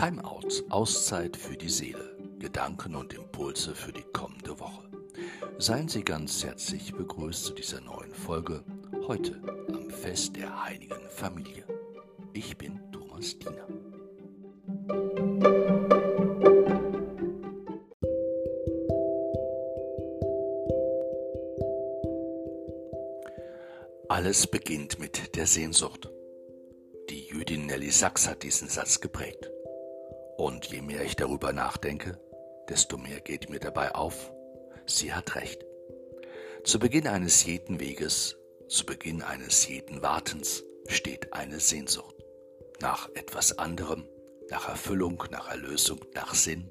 Timeout, Auszeit für die Seele, Gedanken und Impulse für die kommende Woche. Seien Sie ganz herzlich begrüßt zu dieser neuen Folge, heute am Fest der Heiligen Familie. Ich bin Thomas Diener. Alles beginnt mit der Sehnsucht. Die Jüdin Nelly Sachs hat diesen Satz geprägt. Und je mehr ich darüber nachdenke, desto mehr geht mir dabei auf, sie hat recht. Zu Beginn eines jeden Weges, zu Beginn eines jeden Wartens steht eine Sehnsucht. Nach etwas anderem, nach Erfüllung, nach Erlösung, nach Sinn,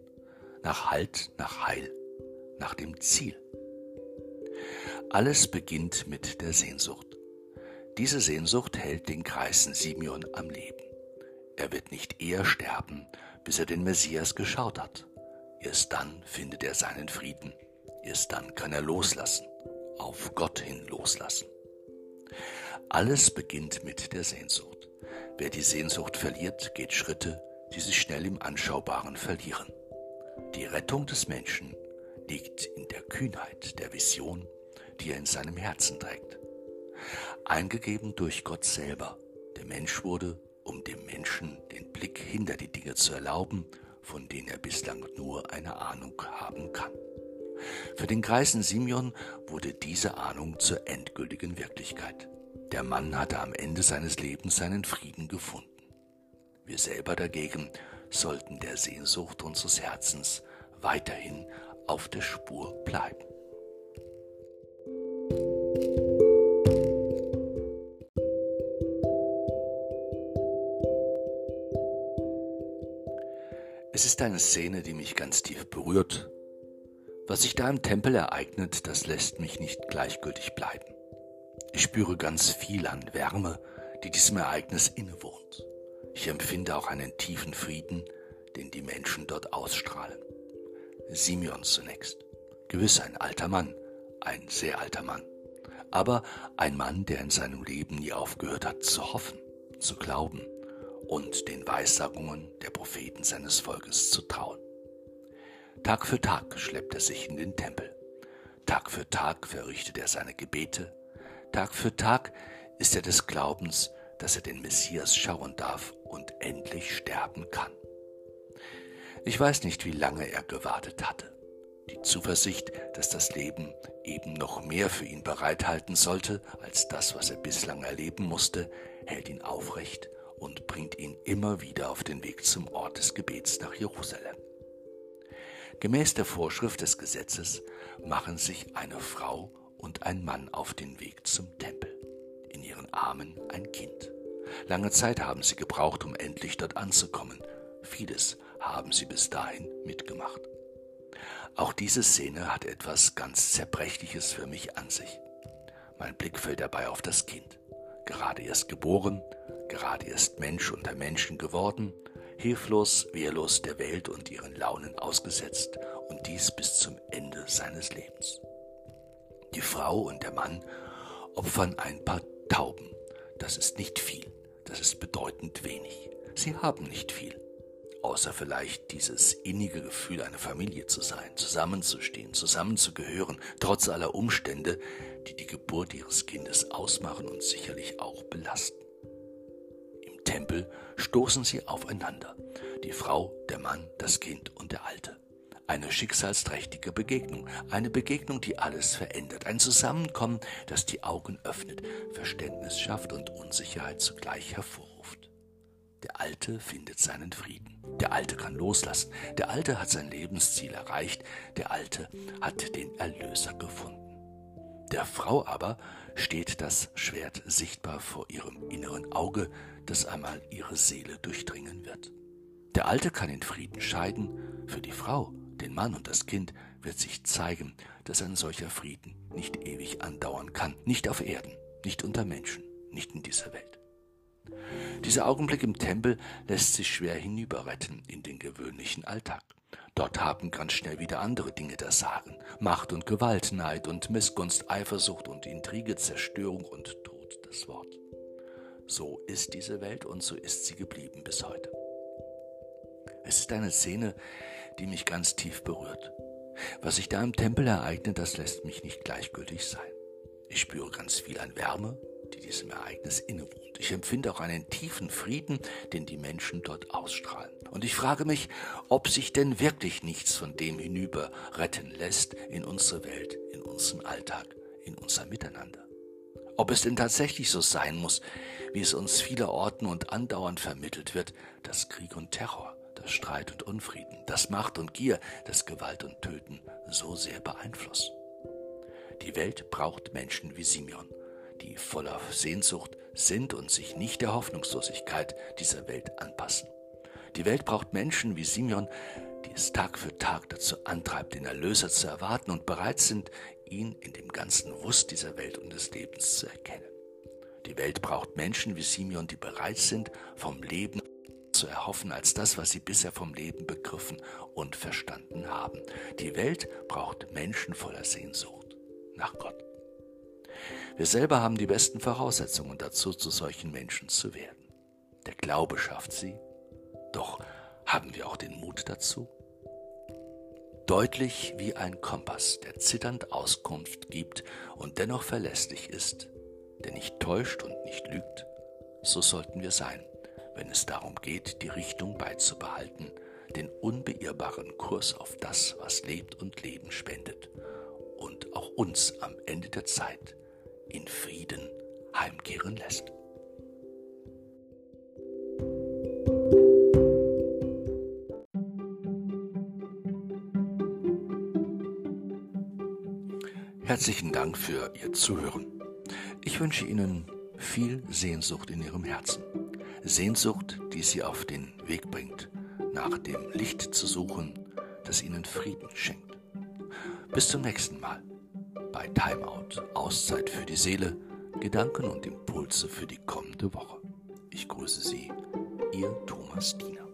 nach Halt, nach Heil, nach dem Ziel. Alles beginnt mit der Sehnsucht. Diese Sehnsucht hält den Kreisen Simeon am Leben. Er wird nicht eher sterben, bis er den Messias geschaut hat. Erst dann findet er seinen Frieden. Erst dann kann er loslassen, auf Gott hin loslassen. Alles beginnt mit der Sehnsucht. Wer die Sehnsucht verliert, geht Schritte, die sich schnell im Anschaubaren verlieren. Die Rettung des Menschen liegt in der Kühnheit der Vision, die er in seinem Herzen trägt. Eingegeben durch Gott selber, der Mensch wurde um dem Menschen den Blick hinter die Dinge zu erlauben, von denen er bislang nur eine Ahnung haben kann. Für den Greisen Simeon wurde diese Ahnung zur endgültigen Wirklichkeit. Der Mann hatte am Ende seines Lebens seinen Frieden gefunden. Wir selber dagegen sollten der Sehnsucht unseres Herzens weiterhin auf der Spur bleiben. Es ist eine Szene, die mich ganz tief berührt. Was sich da im Tempel ereignet, das lässt mich nicht gleichgültig bleiben. Ich spüre ganz viel an Wärme, die diesem Ereignis innewohnt. Ich empfinde auch einen tiefen Frieden, den die Menschen dort ausstrahlen. Simeon zunächst. Gewiss ein alter Mann, ein sehr alter Mann. Aber ein Mann, der in seinem Leben nie aufgehört hat zu hoffen, zu glauben, und den Weissagungen der Propheten seines Volkes zu trauen. Tag für Tag schleppt er sich in den Tempel. Tag für Tag verrichtet er seine Gebete. Tag für Tag ist er des Glaubens, dass er den Messias schauen darf und endlich sterben kann. Ich weiß nicht, wie lange er gewartet hatte. Die Zuversicht, dass das Leben eben noch mehr für ihn bereithalten sollte als das, was er bislang erleben musste, hält ihn aufrecht und bringt ihn immer wieder auf den Weg zum Ort des Gebets nach Jerusalem. Gemäß der Vorschrift des Gesetzes machen sich eine Frau und ein Mann auf den Weg zum Tempel. In ihren Armen ein Kind. Lange Zeit haben sie gebraucht, um endlich dort anzukommen. Vieles haben sie bis dahin mitgemacht. Auch diese Szene hat etwas ganz Zerbrechliches für mich an sich. Mein Blick fällt dabei auf das Kind. Gerade erst geboren, gerade erst Mensch unter Menschen geworden, hilflos, wehrlos der Welt und ihren Launen ausgesetzt und dies bis zum Ende seines Lebens. Die Frau und der Mann opfern ein paar Tauben. Das ist nicht viel, das ist bedeutend wenig. Sie haben nicht viel, außer vielleicht dieses innige Gefühl, eine Familie zu sein, zusammenzustehen, zusammenzugehören, trotz aller Umstände, die die Geburt ihres Kindes ausmachen und sicherlich auch belasten. Tempel stoßen sie aufeinander. Die Frau, der Mann, das Kind und der Alte. Eine schicksalsträchtige Begegnung, eine Begegnung, die alles verändert, ein Zusammenkommen, das die Augen öffnet, Verständnis schafft und Unsicherheit zugleich hervorruft. Der Alte findet seinen Frieden. Der Alte kann loslassen. Der Alte hat sein Lebensziel erreicht. Der Alte hat den Erlöser gefunden. Der Frau aber steht das Schwert sichtbar vor ihrem inneren Auge, das einmal ihre Seele durchdringen wird. Der Alte kann in Frieden scheiden, für die Frau, den Mann und das Kind wird sich zeigen, dass ein solcher Frieden nicht ewig andauern kann, nicht auf Erden, nicht unter Menschen, nicht in dieser Welt. Dieser Augenblick im Tempel lässt sich schwer hinüberretten in den gewöhnlichen Alltag. Dort haben ganz schnell wieder andere Dinge das Sagen. Macht und Gewalt, Neid und Missgunst, Eifersucht und Intrige, Zerstörung und Tod das Wort. So ist diese Welt und so ist sie geblieben bis heute. Es ist eine Szene, die mich ganz tief berührt. Was sich da im Tempel ereignet, das lässt mich nicht gleichgültig sein. Ich spüre ganz viel an Wärme, die diesem Ereignis innewohnt. Ich empfinde auch einen tiefen Frieden, den die Menschen dort ausstrahlen. Und ich frage mich, ob sich denn wirklich nichts von dem hinüber retten lässt in unsere Welt, in unseren Alltag, in unser Miteinander. Ob es denn tatsächlich so sein muss, wie es uns vielerorten und andauernd vermittelt wird, dass Krieg und Terror, das Streit und Unfrieden, das Macht und Gier, das Gewalt und Töten so sehr beeinflussen. Die Welt braucht Menschen wie Simeon, die voller Sehnsucht sind und sich nicht der Hoffnungslosigkeit dieser Welt anpassen. Die Welt braucht Menschen wie Simeon, die es Tag für Tag dazu antreibt, den Erlöser zu erwarten und bereit sind, ihn in dem ganzen Wust dieser Welt und des Lebens zu erkennen. Die Welt braucht Menschen wie Simeon, die bereit sind, vom Leben zu erhoffen als das, was sie bisher vom Leben begriffen und verstanden haben. Die Welt braucht Menschen voller Sehnsucht nach Gott. Wir selber haben die besten Voraussetzungen dazu, zu solchen Menschen zu werden. Der Glaube schafft sie, doch haben wir auch den Mut dazu? Deutlich wie ein Kompass, der zitternd Auskunft gibt und dennoch verlässlich ist, der nicht täuscht und nicht lügt, so sollten wir sein, wenn es darum geht, die Richtung beizubehalten, den unbeirrbaren Kurs auf das, was lebt und Leben spendet und auch uns am Ende der Zeit in Frieden heimkehren lässt. Herzlichen Dank für Ihr Zuhören. Ich wünsche Ihnen viel Sehnsucht in Ihrem Herzen. Sehnsucht, die Sie auf den Weg bringt, nach dem Licht zu suchen, das Ihnen Frieden schenkt. Bis zum nächsten Mal bei Timeout, Auszeit für die Seele, Gedanken und Impulse für die kommende Woche. Ich grüße Sie, Ihr Thomas Diener.